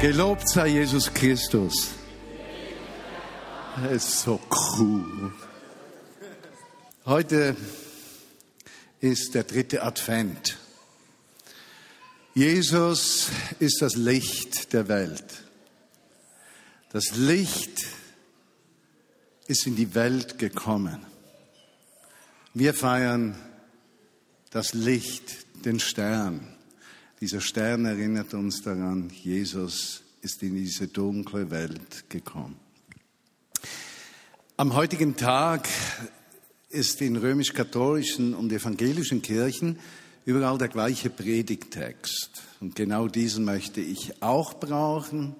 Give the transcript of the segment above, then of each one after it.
Gelobt sei Jesus Christus. Es ist so cool. Heute ist der dritte Advent. Jesus ist das Licht der Welt. Das Licht ist in die Welt gekommen. Wir feiern das Licht, den Stern. Dieser Stern erinnert uns daran, Jesus ist in diese dunkle Welt gekommen. Am heutigen Tag ist in römisch-katholischen und evangelischen Kirchen überall der gleiche Predigtext. Und genau diesen möchte ich auch brauchen,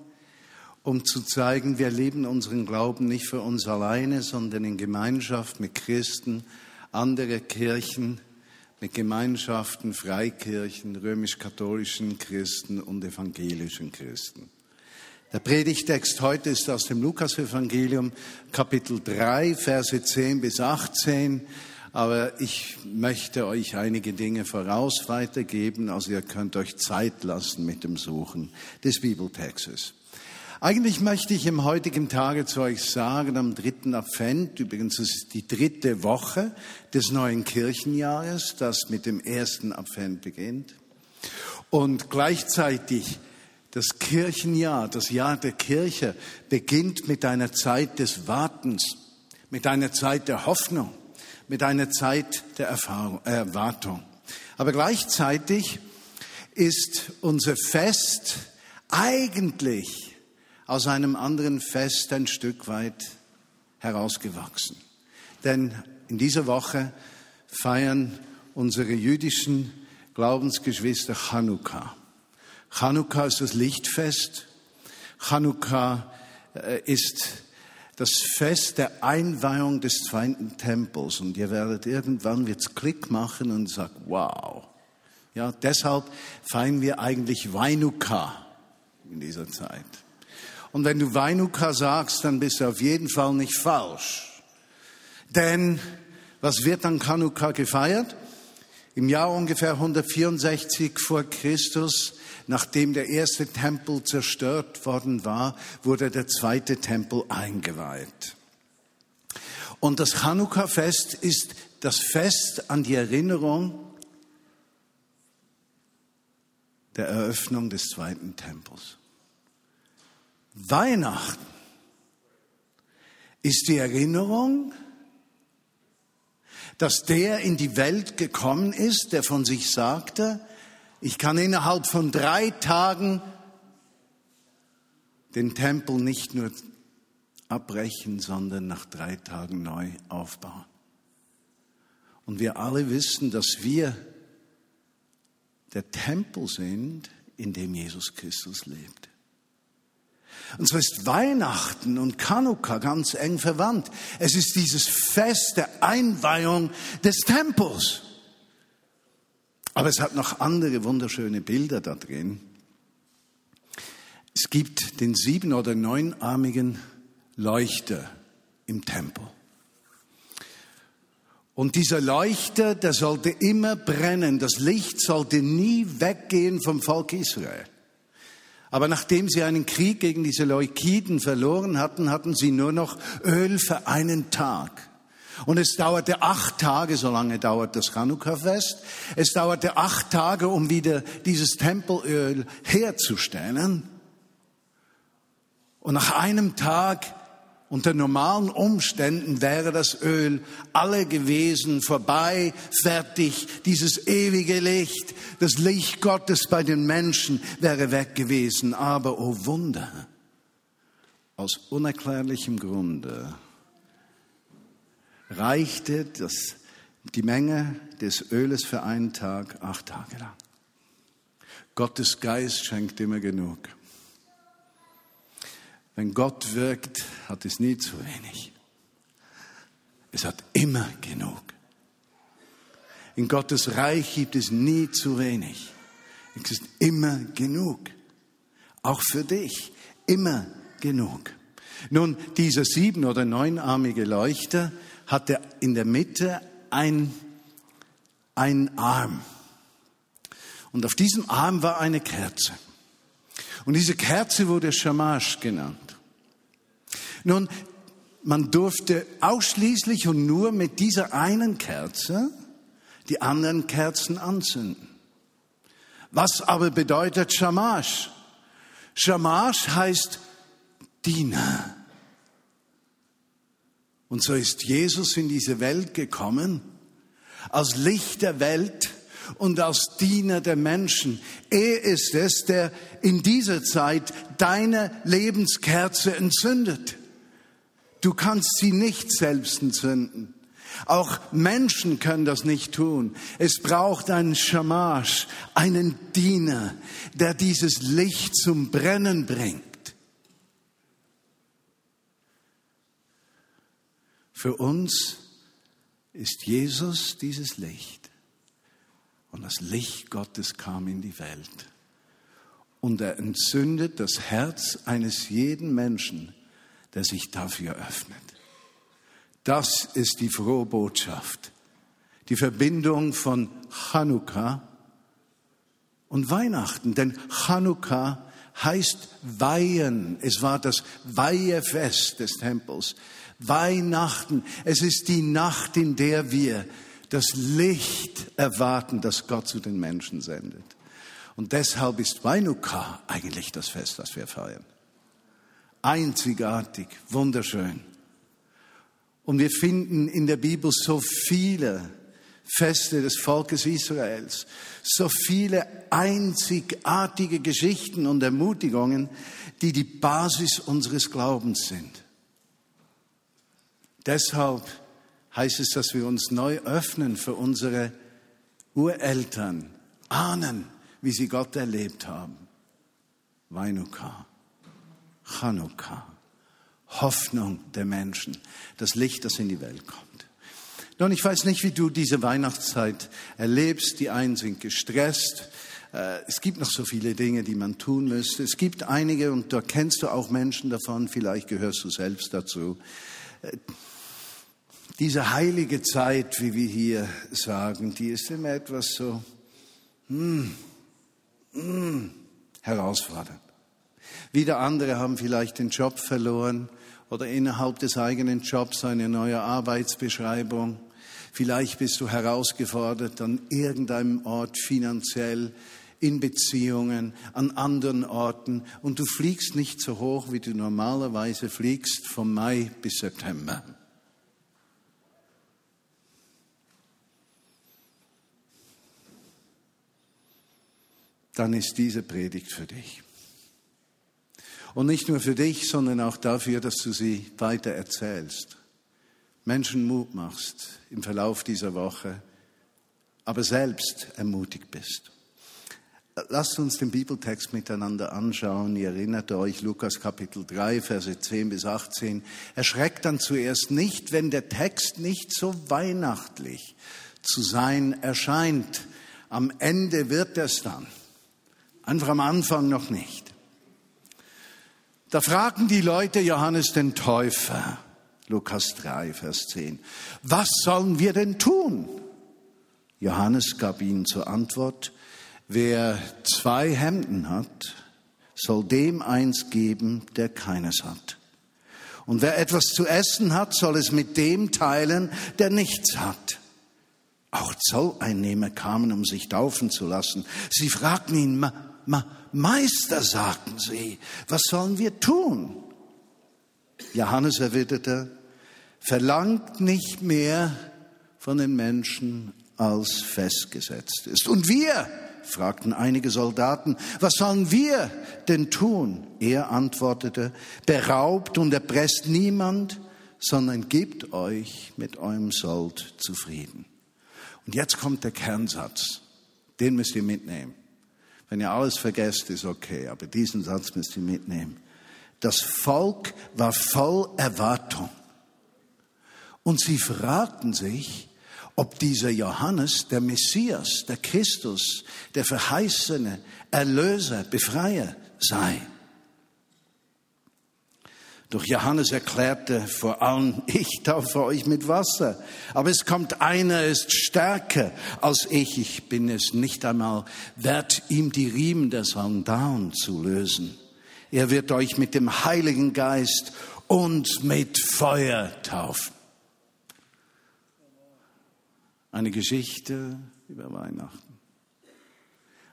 um zu zeigen, wir leben unseren Glauben nicht für uns alleine, sondern in Gemeinschaft mit Christen, andere Kirchen, mit Gemeinschaften, Freikirchen, römisch-katholischen Christen und evangelischen Christen. Der Predigtext heute ist aus dem Lukasevangelium, Kapitel 3, Verse 10 bis 18. Aber ich möchte euch einige Dinge voraus weitergeben, also ihr könnt euch Zeit lassen mit dem Suchen des Bibeltextes. Eigentlich möchte ich im heutigen Tage zu euch sagen, am dritten Advent, übrigens ist es die dritte Woche des neuen Kirchenjahres, das mit dem ersten Advent beginnt. Und gleichzeitig das Kirchenjahr, das Jahr der Kirche, beginnt mit einer Zeit des Wartens, mit einer Zeit der Hoffnung, mit einer Zeit der Erfahrung, Erwartung. Aber gleichzeitig ist unser Fest eigentlich aus einem anderen Fest ein Stück weit herausgewachsen. Denn in dieser Woche feiern unsere jüdischen Glaubensgeschwister Chanukka. Chanukka ist das Lichtfest. Chanukka äh, ist das Fest der Einweihung des zweiten Tempels. Und ihr werdet irgendwann wird's Klick machen und sagt, wow. Ja, deshalb feiern wir eigentlich Weinuka in dieser Zeit. Und wenn du Weinuka sagst, dann bist du auf jeden Fall nicht falsch. Denn was wird an Chanukka gefeiert? Im Jahr ungefähr 164 vor Christus, nachdem der erste Tempel zerstört worden war, wurde der zweite Tempel eingeweiht. Und das Chanukka-Fest ist das Fest an die Erinnerung der Eröffnung des zweiten Tempels. Weihnachten ist die Erinnerung, dass der in die Welt gekommen ist, der von sich sagte, ich kann innerhalb von drei Tagen den Tempel nicht nur abbrechen, sondern nach drei Tagen neu aufbauen. Und wir alle wissen, dass wir der Tempel sind, in dem Jesus Christus lebt. Und so ist Weihnachten und Chanukka ganz eng verwandt. Es ist dieses Fest der Einweihung des Tempels. Aber es hat noch andere wunderschöne Bilder da drin. Es gibt den sieben- oder neunarmigen Leuchter im Tempel. Und dieser Leuchter, der sollte immer brennen. Das Licht sollte nie weggehen vom Volk Israel. Aber nachdem sie einen Krieg gegen diese Leukiden verloren hatten, hatten sie nur noch Öl für einen Tag. Und es dauerte acht Tage, so lange dauert das Chanukka-Fest. Es dauerte acht Tage, um wieder dieses Tempelöl herzustellen. Und nach einem Tag unter normalen Umständen wäre das Öl alle gewesen, vorbei, fertig, dieses ewige Licht, das Licht Gottes bei den Menschen wäre weg gewesen. Aber, oh Wunder, aus unerklärlichem Grunde reichte das, die Menge des Öles für einen Tag acht Tage lang. Gottes Geist schenkt immer genug. Wenn Gott wirkt, hat es nie zu wenig. Es hat immer genug. In Gottes Reich gibt es nie zu wenig. Es ist immer genug. Auch für dich. Immer genug. Nun, dieser sieben- oder neunarmige Leuchter hatte in der Mitte ein, ein Arm. Und auf diesem Arm war eine Kerze. Und diese Kerze wurde Shamash genannt. Nun, man durfte ausschließlich und nur mit dieser einen Kerze die anderen Kerzen anzünden. Was aber bedeutet Shamash? Shamash heißt Diener. Und so ist Jesus in diese Welt gekommen, als Licht der Welt und als Diener der Menschen. Er ist es, der in dieser Zeit deine Lebenskerze entzündet. Du kannst sie nicht selbst entzünden. Auch Menschen können das nicht tun. Es braucht einen Schamasch, einen Diener, der dieses Licht zum Brennen bringt. Für uns ist Jesus dieses Licht. Und das Licht Gottes kam in die Welt. Und er entzündet das Herz eines jeden Menschen, der sich dafür öffnet. Das ist die frohe Botschaft. Die Verbindung von Chanukka und Weihnachten. Denn Chanukka heißt Weihen. Es war das Weihefest des Tempels. Weihnachten. Es ist die Nacht, in der wir das Licht erwarten, das Gott zu den Menschen sendet. Und deshalb ist Weinuka eigentlich das Fest, das wir feiern. Einzigartig, wunderschön. Und wir finden in der Bibel so viele Feste des Volkes Israels, so viele einzigartige Geschichten und Ermutigungen, die die Basis unseres Glaubens sind. Deshalb heißt es, dass wir uns neu öffnen für unsere Ureltern, ahnen, wie sie Gott erlebt haben. Weinuka, Chanukka, Hoffnung der Menschen, das Licht, das in die Welt kommt. Nun, ich weiß nicht, wie du diese Weihnachtszeit erlebst. Die einen sind gestresst. Äh, es gibt noch so viele Dinge, die man tun müsste. Es gibt einige, und da kennst du auch Menschen davon, vielleicht gehörst du selbst dazu, äh, diese heilige Zeit, wie wir hier sagen, die ist immer etwas so hm, hm, herausfordernd. Wieder andere haben vielleicht den Job verloren oder innerhalb des eigenen Jobs eine neue Arbeitsbeschreibung. Vielleicht bist du herausgefordert an irgendeinem Ort finanziell, in Beziehungen, an anderen Orten und du fliegst nicht so hoch, wie du normalerweise fliegst, vom Mai bis September. dann ist diese Predigt für dich. Und nicht nur für dich, sondern auch dafür, dass du sie weiter erzählst. Menschen Mut machst im Verlauf dieser Woche, aber selbst ermutigt bist. Lasst uns den Bibeltext miteinander anschauen. Ihr erinnert euch, Lukas Kapitel 3, Verse 10 bis 18. Erschreckt dann zuerst nicht, wenn der Text nicht so weihnachtlich zu sein erscheint. Am Ende wird es dann. Einfach am Anfang noch nicht. Da fragten die Leute Johannes den Täufer, Lukas 3, Vers 10, was sollen wir denn tun? Johannes gab ihnen zur Antwort, wer zwei Hemden hat, soll dem eins geben, der keines hat. Und wer etwas zu essen hat, soll es mit dem teilen, der nichts hat. Auch Zolleinnehmer kamen, um sich taufen zu lassen. Sie fragten ihn, Meister, sagten sie, was sollen wir tun? Johannes erwiderte, verlangt nicht mehr von den Menschen, als festgesetzt ist. Und wir, fragten einige Soldaten, was sollen wir denn tun? Er antwortete, beraubt und erpresst niemand, sondern gebt euch mit eurem Sold zufrieden. Und jetzt kommt der Kernsatz, den müsst ihr mitnehmen. Wenn ihr alles vergesst, ist okay, aber diesen Satz müsst ihr mitnehmen. Das Volk war voll Erwartung. Und sie fragten sich, ob dieser Johannes der Messias, der Christus, der verheißene Erlöser, Befreier sei. Doch Johannes erklärte vor allem, ich taufe euch mit Wasser, aber es kommt einer, ist stärker als ich, ich bin es nicht einmal wert, ihm die Riemen der Sandalen zu lösen. Er wird euch mit dem Heiligen Geist und mit Feuer taufen. Eine Geschichte über Weihnachten.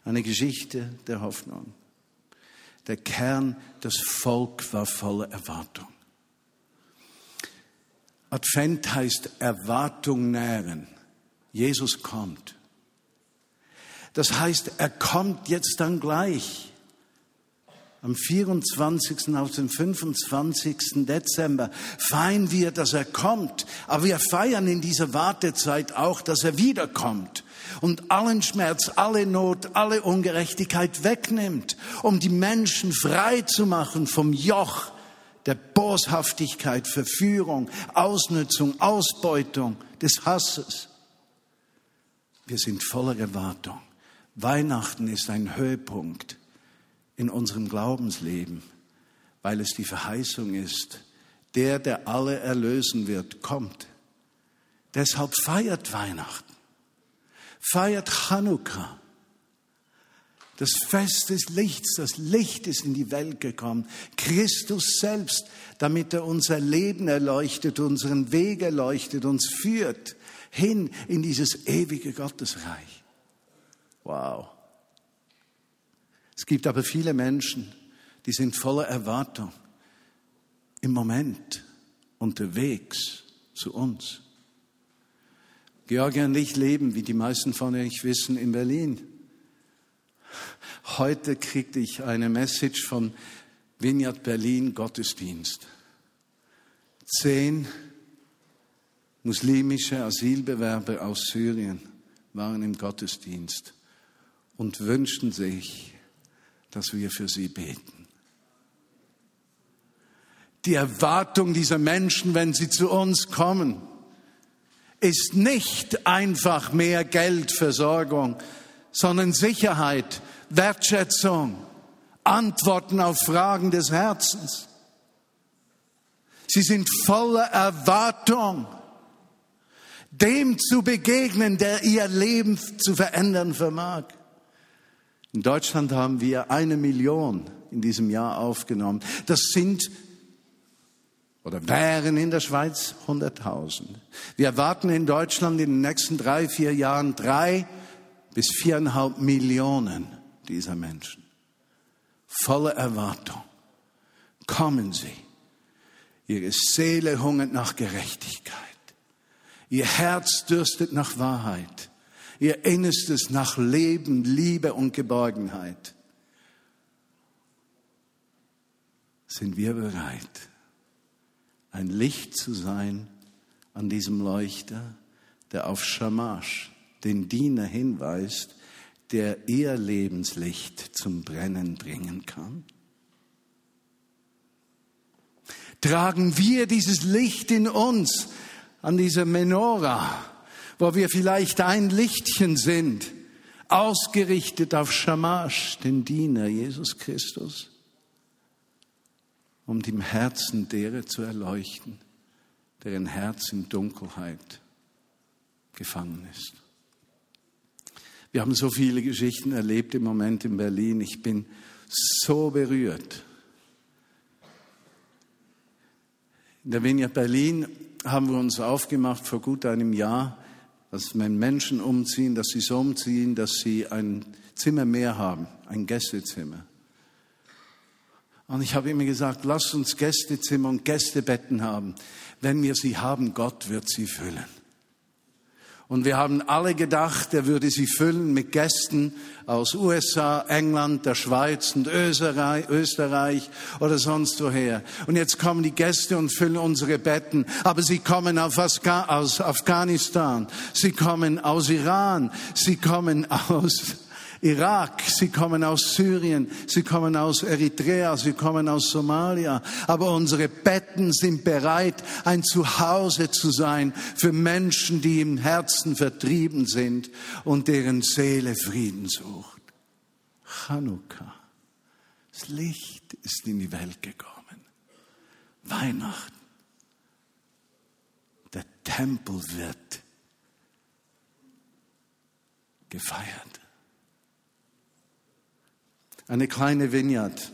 Eine Geschichte der Hoffnung. Der Kern, das Volk war voller Erwartung. Advent heißt Erwartung nähren. Jesus kommt. Das heißt, er kommt jetzt dann gleich. Am 24. auf den 25. Dezember feiern wir, dass er kommt. Aber wir feiern in dieser Wartezeit auch, dass er wiederkommt und allen Schmerz, alle Not, alle Ungerechtigkeit wegnimmt, um die Menschen frei zu machen vom Joch der Boshaftigkeit, Verführung, Ausnutzung, Ausbeutung, des Hasses. Wir sind voller Erwartung. Weihnachten ist ein Höhepunkt in unserem Glaubensleben, weil es die Verheißung ist, der, der alle erlösen wird, kommt. Deshalb feiert Weihnachten feiert Chanukka. Das Fest des Lichts, das Licht ist in die Welt gekommen. Christus selbst, damit er unser Leben erleuchtet, unseren Weg erleuchtet, uns führt hin in dieses ewige Gottesreich. Wow. Es gibt aber viele Menschen, die sind voller Erwartung im Moment unterwegs zu uns. Georgia und ich leben, wie die meisten von euch wissen, in Berlin. Heute kriegte ich eine Message von Vineyard Berlin Gottesdienst. Zehn muslimische Asylbewerber aus Syrien waren im Gottesdienst und wünschten sich, dass wir für sie beten. Die Erwartung dieser Menschen, wenn sie zu uns kommen, ist nicht einfach mehr Geldversorgung, sondern Sicherheit, Wertschätzung, Antworten auf Fragen des Herzens. Sie sind voller Erwartung, dem zu begegnen, der ihr Leben zu verändern vermag. In Deutschland haben wir eine Million in diesem Jahr aufgenommen. Das sind oder wären in der Schweiz 100.000. Wir erwarten in Deutschland in den nächsten drei, vier Jahren drei bis viereinhalb Millionen dieser Menschen. Voller Erwartung. Kommen Sie. Ihre Seele hungert nach Gerechtigkeit. Ihr Herz dürstet nach Wahrheit. Ihr Innerstes nach Leben, Liebe und Geborgenheit. Sind wir bereit? ein Licht zu sein an diesem Leuchter, der auf Shamash, den Diener, hinweist, der ihr Lebenslicht zum Brennen bringen kann? Tragen wir dieses Licht in uns an dieser Menora, wo wir vielleicht ein Lichtchen sind, ausgerichtet auf Shamash, den Diener Jesus Christus? um dem Herzen derer zu erleuchten, deren Herz in Dunkelheit gefangen ist. Wir haben so viele Geschichten erlebt im Moment in Berlin. Ich bin so berührt. In der Vineyard Berlin haben wir uns aufgemacht vor gut einem Jahr, dass wenn Menschen umziehen, dass sie so umziehen, dass sie ein Zimmer mehr haben, ein Gästezimmer. Und ich habe immer gesagt, lass uns Gästezimmer und Gästebetten haben. Wenn wir sie haben, Gott wird sie füllen. Und wir haben alle gedacht, er würde sie füllen mit Gästen aus USA, England, der Schweiz und Österreich oder sonst woher. Und jetzt kommen die Gäste und füllen unsere Betten. Aber sie kommen aus Afghanistan, sie kommen aus Iran, sie kommen aus Irak, sie kommen aus Syrien, sie kommen aus Eritrea, sie kommen aus Somalia. Aber unsere Betten sind bereit, ein Zuhause zu sein für Menschen, die im Herzen vertrieben sind und deren Seele Frieden sucht. Chanukka. Das Licht ist in die Welt gekommen. Weihnachten. Der Tempel wird gefeiert. Eine kleine Vineyard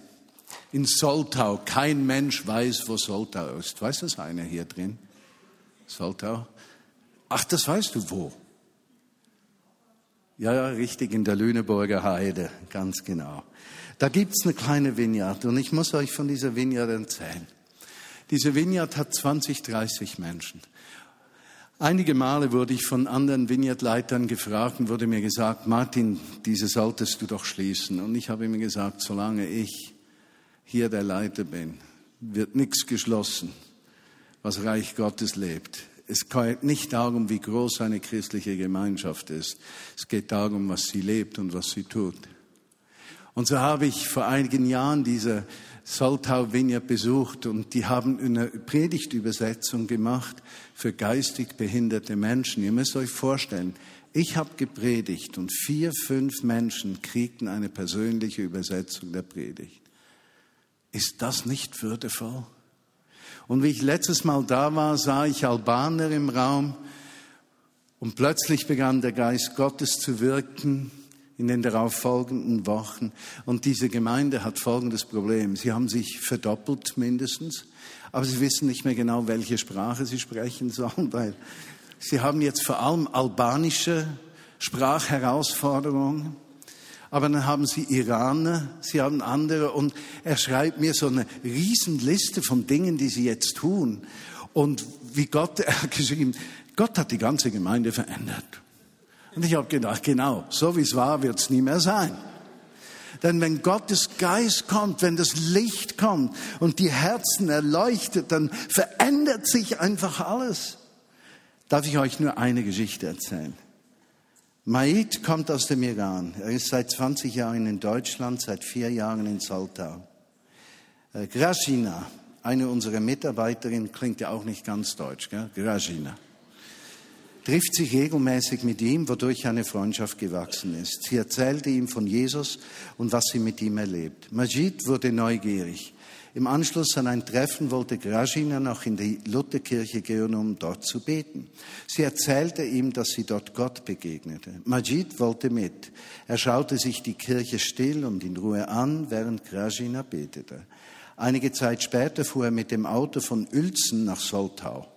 in Soltau. Kein Mensch weiß, wo Soltau ist. Weiß das einer hier drin? Soltau? Ach, das weißt du wo? Ja, ja, richtig, in der Lüneburger Heide, ganz genau. Da gibt's eine kleine Vineyard und ich muss euch von dieser Vineyard erzählen. Diese Vineyard hat 20, 30 Menschen. Einige Male wurde ich von anderen Vineyard-Leitern gefragt und wurde mir gesagt, Martin, diese solltest du doch schließen. Und ich habe ihm gesagt, solange ich hier der Leiter bin, wird nichts geschlossen, was Reich Gottes lebt. Es geht nicht darum, wie groß eine christliche Gemeinschaft ist. Es geht darum, was sie lebt und was sie tut. Und so habe ich vor einigen Jahren diese Soltau Vineyard besucht und die haben eine Predigtübersetzung gemacht für geistig behinderte Menschen. Ihr müsst euch vorstellen, ich habe gepredigt und vier, fünf Menschen kriegten eine persönliche Übersetzung der Predigt. Ist das nicht würdevoll? Und wie ich letztes Mal da war, sah ich Albaner im Raum und plötzlich begann der Geist Gottes zu wirken in den darauffolgenden Wochen. Und diese Gemeinde hat folgendes Problem. Sie haben sich verdoppelt mindestens, aber sie wissen nicht mehr genau, welche Sprache sie sprechen sollen, weil sie haben jetzt vor allem albanische Sprachherausforderungen. Aber dann haben sie Iraner, sie haben andere und er schreibt mir so eine Riesenliste von Dingen, die sie jetzt tun. Und wie Gott, er hat geschrieben, Gott hat die ganze Gemeinde verändert. Und ich habe gedacht, genau, so wie es war, wird es nie mehr sein. Denn wenn Gottes Geist kommt, wenn das Licht kommt und die Herzen erleuchtet, dann verändert sich einfach alles. Darf ich euch nur eine Geschichte erzählen? Maid kommt aus dem Iran. Er ist seit 20 Jahren in Deutschland, seit vier Jahren in Saltau. Äh, Grashina, eine unserer Mitarbeiterinnen, klingt ja auch nicht ganz deutsch, gell? Grashina trifft sich regelmäßig mit ihm, wodurch eine Freundschaft gewachsen ist. Sie erzählte ihm von Jesus und was sie mit ihm erlebt. Majid wurde neugierig. Im Anschluss an ein Treffen wollte Grajina noch in die Lutherkirche gehen, um dort zu beten. Sie erzählte ihm, dass sie dort Gott begegnete. Majid wollte mit. Er schaute sich die Kirche still und in Ruhe an, während Grajina betete. Einige Zeit später fuhr er mit dem Auto von Uelzen nach Soltau.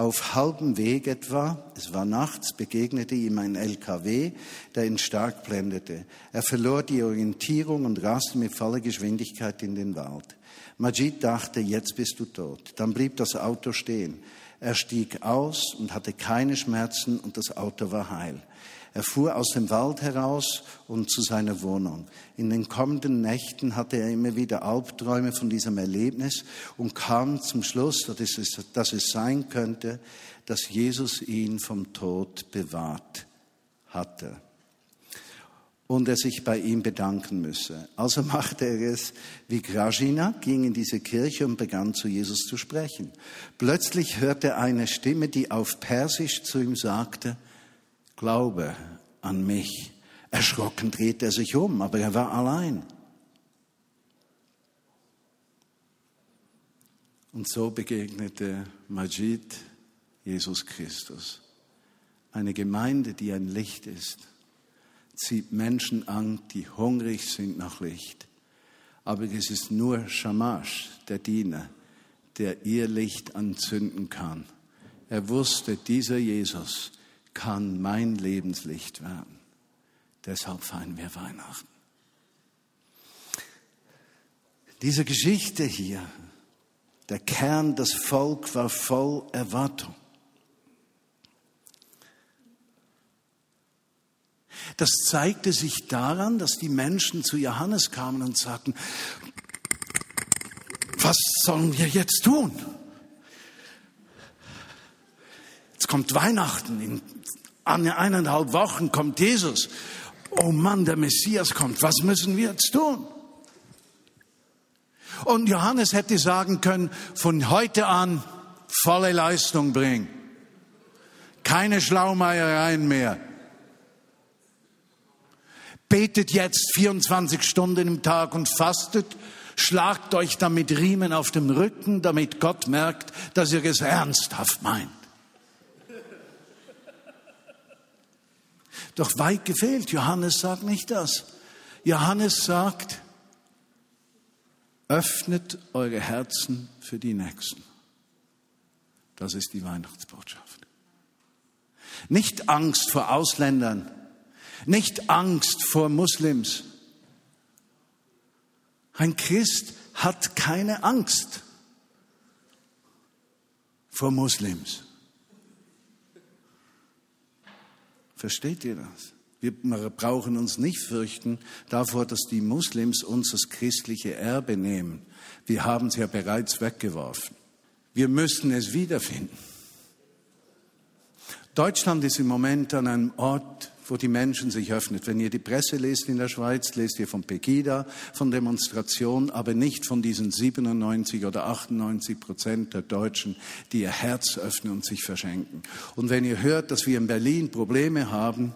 Auf halbem Weg etwa, es war nachts, begegnete ihm ein LKW, der ihn stark blendete. Er verlor die Orientierung und raste mit voller Geschwindigkeit in den Wald. Majid dachte, jetzt bist du tot. Dann blieb das Auto stehen. Er stieg aus und hatte keine Schmerzen und das Auto war heil. Er fuhr aus dem Wald heraus und zu seiner Wohnung. In den kommenden Nächten hatte er immer wieder Albträume von diesem Erlebnis und kam zum Schluss, dass es, dass es sein könnte, dass Jesus ihn vom Tod bewahrt hatte und er sich bei ihm bedanken müsse. Also machte er es wie Grajina, ging in diese Kirche und begann zu Jesus zu sprechen. Plötzlich hörte er eine Stimme, die auf Persisch zu ihm sagte, Glaube an mich. Erschrocken drehte er sich um, aber er war allein. Und so begegnete Majid Jesus Christus. Eine Gemeinde, die ein Licht ist, zieht Menschen an, die hungrig sind nach Licht. Aber es ist nur Shamash, der Diener, der ihr Licht anzünden kann. Er wusste, dieser Jesus kann mein Lebenslicht werden. Deshalb feiern wir Weihnachten. Diese Geschichte hier, der Kern, das Volk war voll Erwartung. Das zeigte sich daran, dass die Menschen zu Johannes kamen und sagten, was sollen wir jetzt tun? Jetzt kommt Weihnachten, in eineinhalb Wochen kommt Jesus. oh Mann, der Messias kommt, was müssen wir jetzt tun? Und Johannes hätte sagen können, von heute an volle Leistung bringen. Keine Schlaumeiereien mehr. Betet jetzt 24 Stunden im Tag und fastet. Schlagt euch damit Riemen auf dem Rücken, damit Gott merkt, dass ihr es ernsthaft meint. Doch weit gefehlt. Johannes sagt nicht das. Johannes sagt, öffnet eure Herzen für die Nächsten. Das ist die Weihnachtsbotschaft. Nicht Angst vor Ausländern, nicht Angst vor Muslims. Ein Christ hat keine Angst vor Muslims. Versteht ihr das? Wir brauchen uns nicht fürchten davor, dass die Muslims uns das christliche Erbe nehmen. Wir haben es ja bereits weggeworfen. Wir müssen es wiederfinden. Deutschland ist im Moment an einem Ort, wo die Menschen sich öffnen. Wenn ihr die Presse lest in der Schweiz, lest ihr von Pegida, von Demonstrationen, aber nicht von diesen 97 oder 98 Prozent der Deutschen, die ihr Herz öffnen und sich verschenken. Und wenn ihr hört, dass wir in Berlin Probleme haben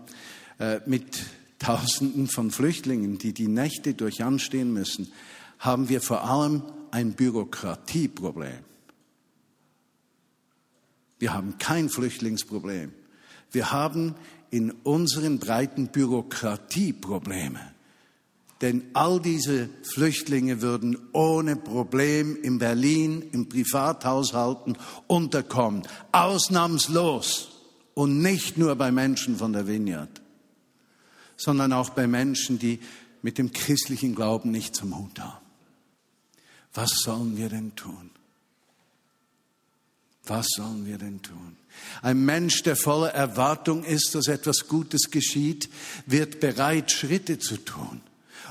äh, mit Tausenden von Flüchtlingen, die die Nächte durch anstehen müssen, haben wir vor allem ein Bürokratieproblem. Wir haben kein Flüchtlingsproblem. Wir haben in unseren breiten Bürokratieprobleme. Denn all diese Flüchtlinge würden ohne Problem in Berlin in Privathaushalten unterkommen. Ausnahmslos. Und nicht nur bei Menschen von der Vineyard, sondern auch bei Menschen, die mit dem christlichen Glauben nichts am Hut haben. Was sollen wir denn tun? Was sollen wir denn tun? Ein Mensch, der voller Erwartung ist, dass etwas Gutes geschieht, wird bereit, Schritte zu tun.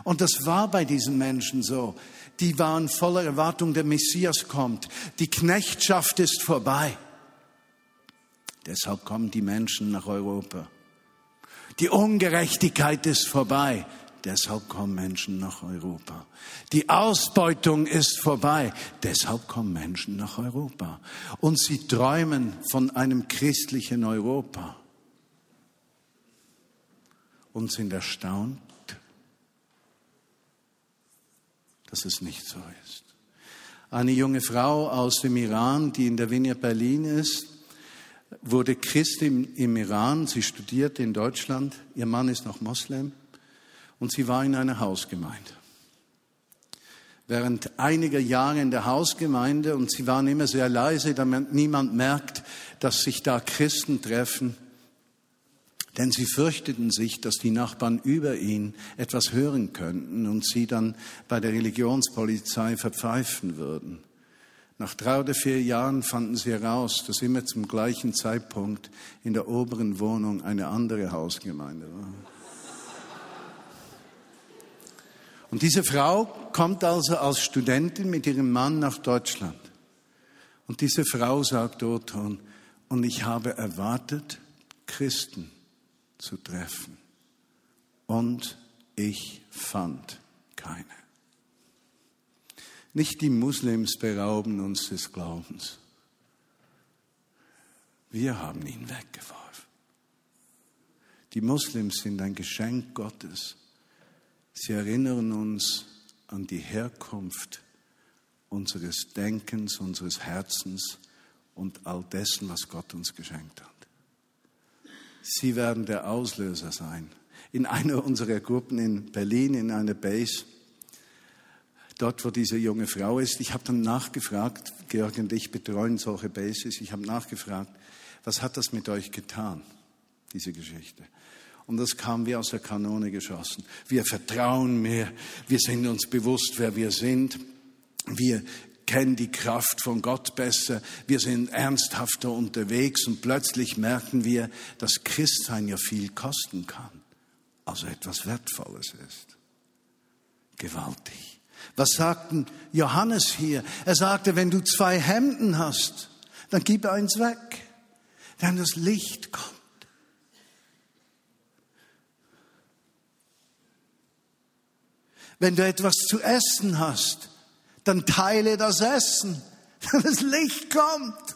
Und das war bei diesen Menschen so. Die waren voller Erwartung, der Messias kommt. Die Knechtschaft ist vorbei. Deshalb kommen die Menschen nach Europa. Die Ungerechtigkeit ist vorbei. Deshalb kommen Menschen nach Europa. Die Ausbeutung ist vorbei. Deshalb kommen Menschen nach Europa. Und sie träumen von einem christlichen Europa. Und sind erstaunt, dass es nicht so ist. Eine junge Frau aus dem Iran, die in der Vineyard Berlin ist, wurde Christin im Iran. Sie studierte in Deutschland. Ihr Mann ist noch Moslem und sie war in einer Hausgemeinde. Während einiger Jahre in der Hausgemeinde und sie waren immer sehr leise, damit niemand merkt, dass sich da Christen treffen, denn sie fürchteten sich, dass die Nachbarn über ihn etwas hören könnten und sie dann bei der Religionspolizei verpfeifen würden. Nach drei oder vier Jahren fanden sie heraus, dass immer zum gleichen Zeitpunkt in der oberen Wohnung eine andere Hausgemeinde war. Und diese Frau kommt also als Studentin mit ihrem Mann nach Deutschland. Und diese Frau sagt Othon, und ich habe erwartet, Christen zu treffen. Und ich fand keine. Nicht die Muslims berauben uns des Glaubens. Wir haben ihn weggeworfen. Die Muslims sind ein Geschenk Gottes Sie erinnern uns an die Herkunft unseres Denkens, unseres Herzens und all dessen, was Gott uns geschenkt hat. Sie werden der Auslöser sein. In einer unserer Gruppen in Berlin, in einer Base, dort, wo diese junge Frau ist, ich habe dann nachgefragt, Georg und ich betreuen solche Bases, ich habe nachgefragt, was hat das mit euch getan, diese Geschichte? Und das kam wie aus der Kanone geschossen. Wir vertrauen mehr. Wir sind uns bewusst, wer wir sind. Wir kennen die Kraft von Gott besser. Wir sind ernsthafter unterwegs und plötzlich merken wir, dass Christsein ja viel kosten kann. Also etwas Wertvolles ist. Gewaltig. Was sagten Johannes hier? Er sagte, wenn du zwei Hemden hast, dann gib eins weg. Denn das Licht kommt. Wenn du etwas zu essen hast, dann teile das Essen, das Licht kommt.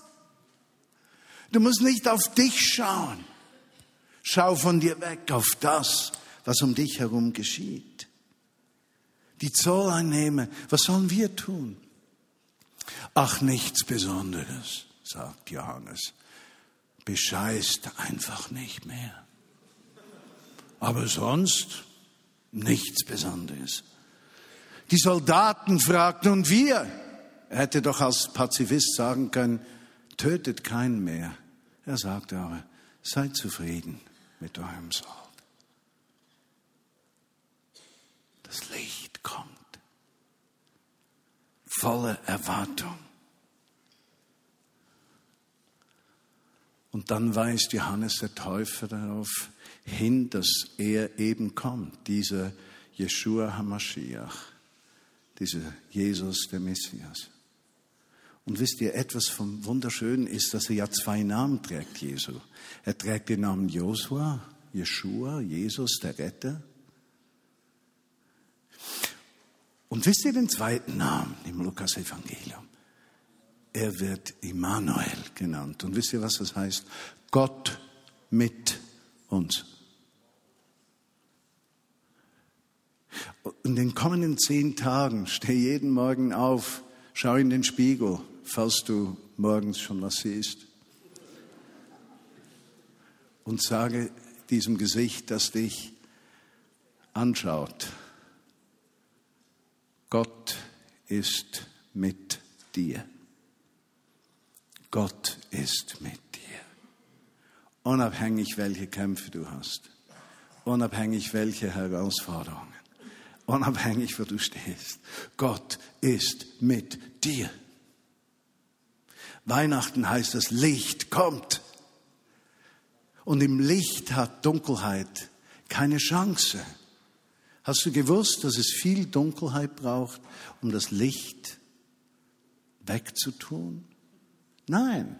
Du musst nicht auf dich schauen. Schau von dir weg auf das, was um dich herum geschieht. Die Zolleinnehmer, was sollen wir tun? Ach, nichts Besonderes, sagt Johannes. Bescheißt einfach nicht mehr. Aber sonst nichts Besonderes. Die Soldaten fragten, und wir? Er hätte doch als Pazifist sagen können, tötet keinen mehr. Er sagte aber, seid zufrieden mit eurem Sold. Das Licht kommt. Volle Erwartung. Und dann weist Johannes der Täufer darauf hin, dass er eben kommt, dieser Jeshua HaMashiach, dieser Jesus der Messias. Und wisst ihr, etwas vom Wunderschönen ist, dass er ja zwei Namen trägt, Jesu. Er trägt den Namen Josua, Jeshua, Jesus, der Retter. Und wisst ihr den zweiten Namen im Lukas-Evangelium? Er wird Immanuel genannt. Und wisst ihr, was das heißt? Gott mit uns. In den kommenden zehn Tagen steh jeden Morgen auf, schau in den Spiegel falls du morgens schon was siehst. Und sage diesem Gesicht, das dich anschaut, Gott ist mit dir. Gott ist mit dir. Unabhängig, welche Kämpfe du hast. Unabhängig, welche Herausforderungen. Unabhängig, wo du stehst. Gott ist mit dir. Weihnachten heißt das Licht kommt. Und im Licht hat Dunkelheit keine Chance. Hast du gewusst, dass es viel Dunkelheit braucht, um das Licht wegzutun? Nein.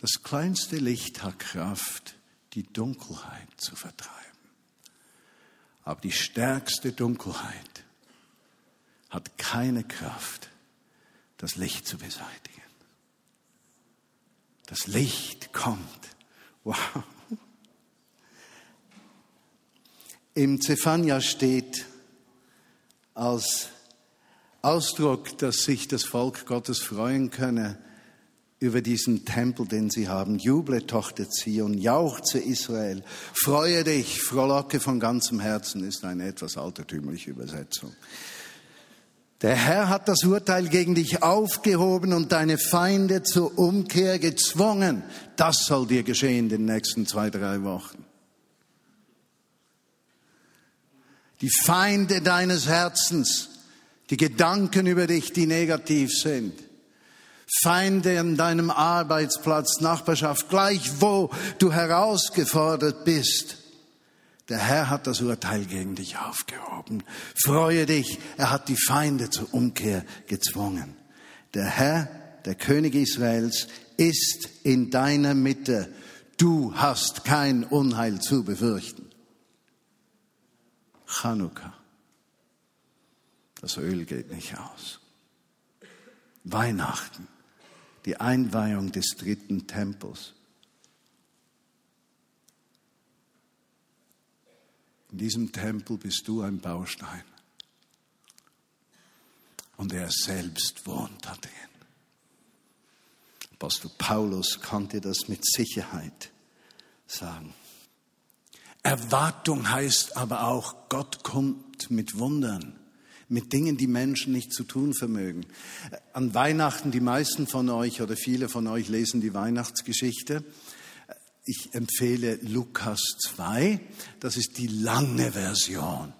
Das kleinste Licht hat Kraft, die Dunkelheit zu vertreiben. Aber die stärkste Dunkelheit hat keine Kraft, das Licht zu beseitigen. Das Licht kommt. Wow. Im Zephania steht als Ausdruck, dass sich das Volk Gottes freuen könne über diesen Tempel, den sie haben. Juble, Tochter Zion, jauchze Israel, freue dich, frohlocke von ganzem Herzen, ist eine etwas altertümliche Übersetzung. Der Herr hat das Urteil gegen dich aufgehoben und deine Feinde zur Umkehr gezwungen. Das soll dir geschehen in den nächsten zwei, drei Wochen. Die Feinde deines Herzens, die Gedanken über dich, die negativ sind. Feinde an deinem Arbeitsplatz, Nachbarschaft, gleich wo du herausgefordert bist. Der Herr hat das Urteil gegen dich aufgehoben. Freue dich, er hat die Feinde zur Umkehr gezwungen. Der Herr, der König Israels, ist in deiner Mitte. Du hast kein Unheil zu befürchten. Chanukka. Das Öl geht nicht aus. Weihnachten. Die Einweihung des dritten Tempels. In diesem Tempel bist du ein Baustein. Und er selbst wohnt da drin. Apostel Paulus konnte das mit Sicherheit sagen. Erwartung heißt aber auch, Gott kommt mit Wundern, mit Dingen, die Menschen nicht zu tun vermögen. An Weihnachten, die meisten von euch oder viele von euch lesen die Weihnachtsgeschichte. Ich empfehle Lukas 2. Das ist die lange Version.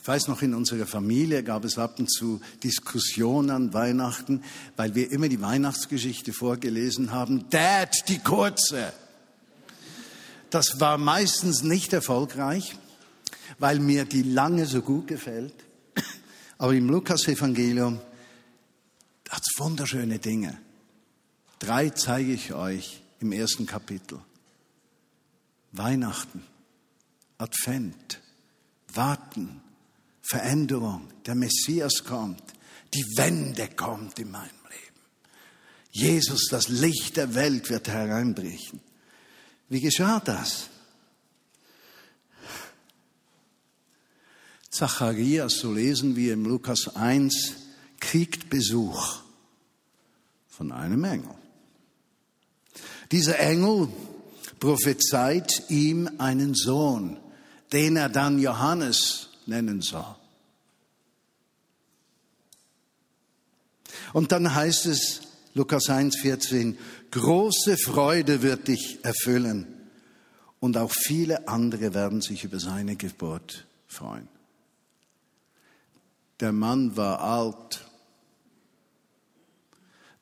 Ich weiß noch, in unserer Familie gab es ab und zu Diskussionen an Weihnachten, weil wir immer die Weihnachtsgeschichte vorgelesen haben. Dad, die kurze. Das war meistens nicht erfolgreich, weil mir die lange so gut gefällt. Aber im Lukas-Evangelium hat es wunderschöne Dinge. Drei zeige ich euch im ersten Kapitel. Weihnachten Advent, warten, Veränderung, der Messias kommt, die Wende kommt in meinem Leben. Jesus, das Licht der Welt, wird hereinbrechen. Wie geschah das? Zacharias, so lesen wir im Lukas 1, kriegt Besuch von einem Engel. Dieser Engel prophezeit ihm einen Sohn, den er dann Johannes nennen soll. Und dann heißt es, Lukas 1, 14, große Freude wird dich erfüllen und auch viele andere werden sich über seine Geburt freuen. Der Mann war alt.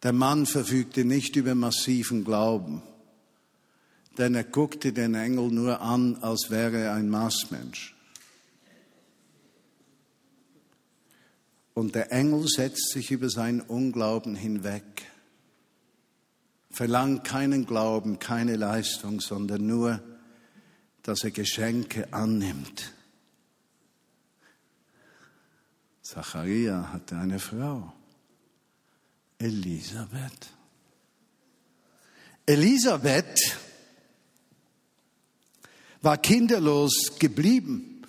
Der Mann verfügte nicht über massiven Glauben, denn er guckte den Engel nur an, als wäre er ein Maßmensch. Und der Engel setzt sich über seinen Unglauben hinweg, verlangt keinen Glauben, keine Leistung, sondern nur, dass er Geschenke annimmt. Zacharia hatte eine Frau, Elisabeth. Elisabeth war kinderlos geblieben.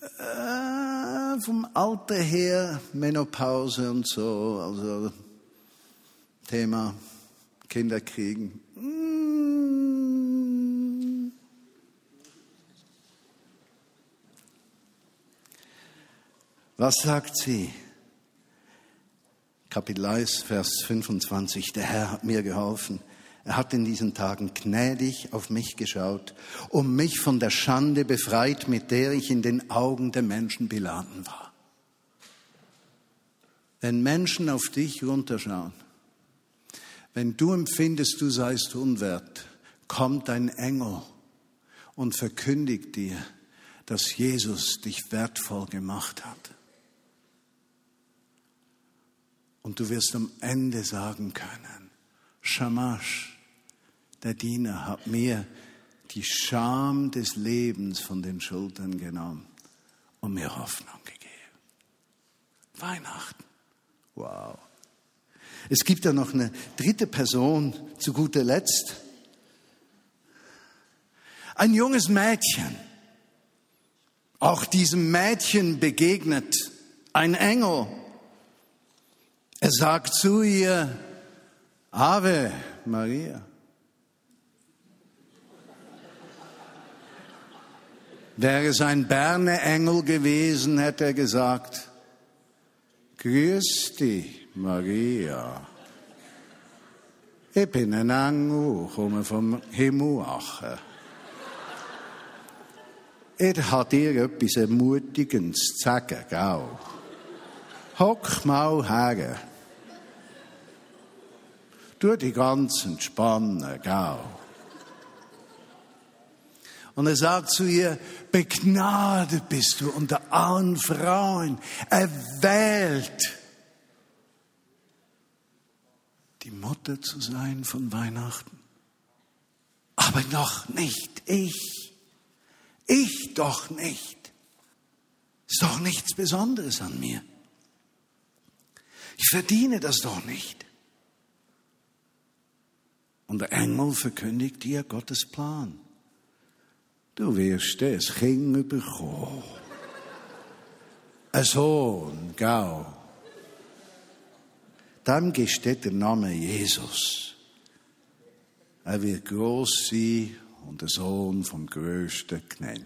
Äh, vom Alter her, Menopause und so, also Thema Kinder kriegen. Mm. Was sagt sie? Kapitel 1, Vers 25. Der Herr hat mir geholfen. Er hat in diesen Tagen gnädig auf mich geschaut und mich von der Schande befreit, mit der ich in den Augen der Menschen beladen war. Wenn Menschen auf dich runterschauen, wenn du empfindest, du seist unwert, kommt ein Engel und verkündigt dir, dass Jesus dich wertvoll gemacht hat. Und du wirst am Ende sagen können, Shamash, der Diener hat mir die Scham des Lebens von den Schultern genommen und mir Hoffnung gegeben. Weihnachten. Wow. Es gibt ja noch eine dritte Person zu guter Letzt. Ein junges Mädchen. Auch diesem Mädchen begegnet ein Engel. Er sagt zu ihr, Ave Maria. Wäre es ein Berneengel gewesen, hätte er gesagt, Grüß dich, Maria. Ich bin ein Engel, komme vom Himmel achen. Er hat dir etwas Ermutigendes zu sagen, gell? Hock mal her. Tu die ganzen entspannen, gell? Und er sagt zu ihr, begnadet bist du unter allen Frauen, erwählt, die Mutter zu sein von Weihnachten. Aber noch nicht ich. Ich doch nicht. Ist doch nichts Besonderes an mir. Ich verdiene das doch nicht. Und der Engel verkündigt dir Gottes Plan. Du wirst das Kind bekommen. Ein Sohn, gell? Dann gesteht der Name Jesus. Er wird groß sein und der Sohn vom Größten genannt.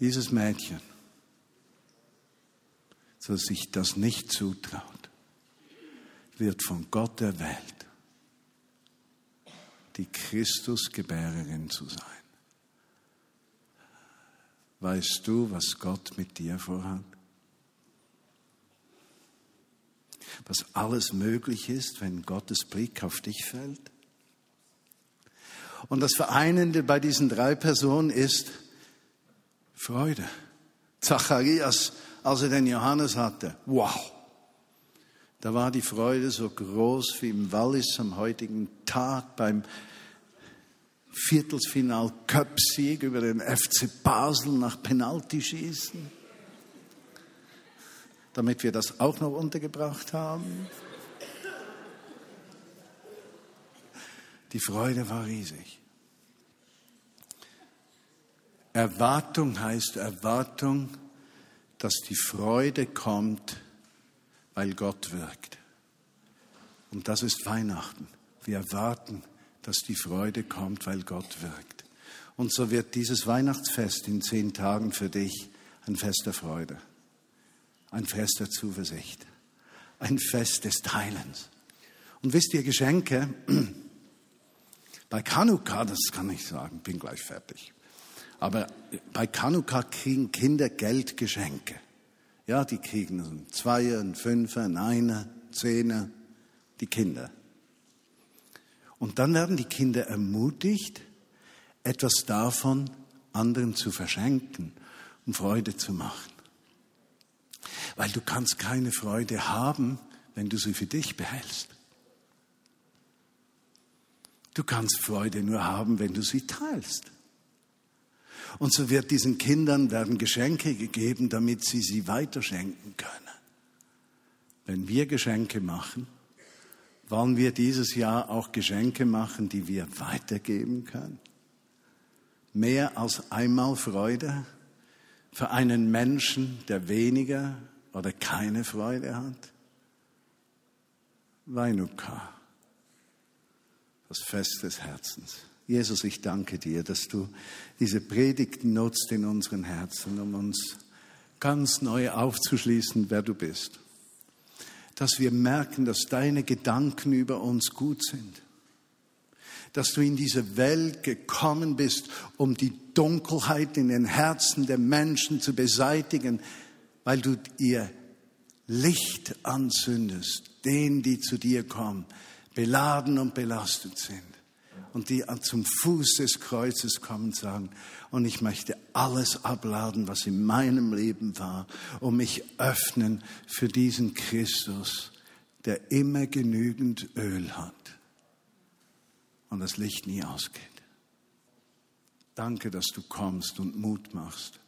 Dieses Mädchen, das sich das nicht zutraut, wird von Gott erwählt die Christusgebärerin zu sein. Weißt du, was Gott mit dir vorhat? Was alles möglich ist, wenn Gottes Blick auf dich fällt? Und das Vereinende bei diesen drei Personen ist Freude. Zacharias, als er den Johannes hatte, wow, da war die Freude so groß wie im Wallis am heutigen Tag beim Viertelfinal Cup-Sieg über den FC Basel nach Penalty schießen, damit wir das auch noch untergebracht haben. Die Freude war riesig. Erwartung heißt Erwartung, dass die Freude kommt, weil Gott wirkt. Und das ist Weihnachten. Wir erwarten, dass die Freude kommt, weil Gott wirkt. Und so wird dieses Weihnachtsfest in zehn Tagen für dich ein Fest der Freude, ein Fest der Zuversicht, ein Fest des Teilens. Und wisst ihr, Geschenke, bei Kanuka, das kann ich sagen, bin gleich fertig. Aber bei Kanuka kriegen Kinder Geldgeschenke. Ja, die kriegen einen Zweier, einen Fünfer, einen Einer, Zehner, die Kinder. Und dann werden die Kinder ermutigt, etwas davon anderen zu verschenken und Freude zu machen. Weil du kannst keine Freude haben, wenn du sie für dich behältst. Du kannst Freude nur haben, wenn du sie teilst. Und so wird diesen Kindern werden Geschenke gegeben, damit sie sie weiterschenken können. Wenn wir Geschenke machen, wollen wir dieses Jahr auch Geschenke machen, die wir weitergeben können. Mehr als einmal Freude für einen Menschen, der weniger oder keine Freude hat. Weinuka das Fest des Herzens. Jesus, ich danke dir, dass du diese Predigt nutzt in unseren Herzen, um uns ganz neu aufzuschließen, wer du bist. Dass wir merken, dass deine Gedanken über uns gut sind. Dass du in diese Welt gekommen bist, um die Dunkelheit in den Herzen der Menschen zu beseitigen, weil du ihr Licht anzündest, denen, die zu dir kommen, beladen und belastet sind und die zum Fuß des Kreuzes kommen und sagen, und ich möchte alles abladen, was in meinem Leben war, und mich öffnen für diesen Christus, der immer genügend Öl hat und das Licht nie ausgeht. Danke, dass du kommst und Mut machst.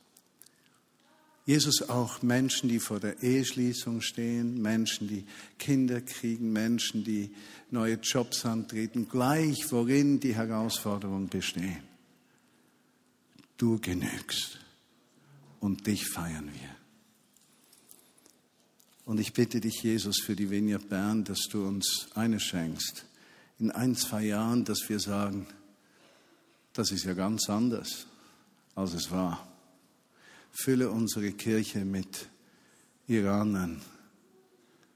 Jesus auch Menschen, die vor der Eheschließung stehen, Menschen, die Kinder kriegen, Menschen, die neue Jobs antreten, gleich worin die Herausforderungen bestehen. Du genügst und dich feiern wir. Und ich bitte dich, Jesus, für die Vineyard Bern, dass du uns eine schenkst. In ein, zwei Jahren, dass wir sagen, das ist ja ganz anders, als es war. Fülle unsere Kirche mit Iranern.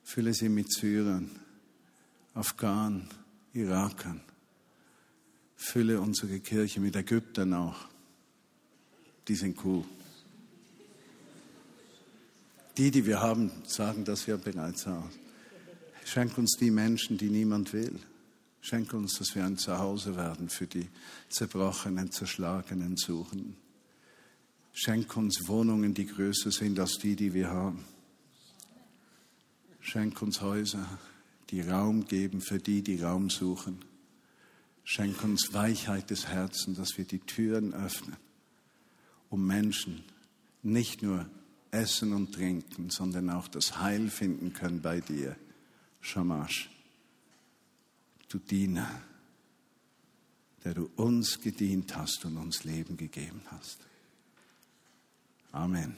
Fülle sie mit Syrern, Afghanen, Irakern. Fülle unsere Kirche mit Ägyptern auch. Die sind cool. Die, die wir haben, sagen das ja bereits aus. Schenk uns die Menschen, die niemand will. Schenk uns, dass wir ein Zuhause werden für die zerbrochenen, zerschlagenen, Suchenden. Schenk uns Wohnungen, die größer sind als die, die wir haben. Schenk uns Häuser, die Raum geben für die, die Raum suchen. Schenk uns Weichheit des Herzens, dass wir die Türen öffnen, um Menschen nicht nur essen und trinken, sondern auch das Heil finden können bei dir. Shamash, du Diener, der du uns gedient hast und uns Leben gegeben hast. Amen.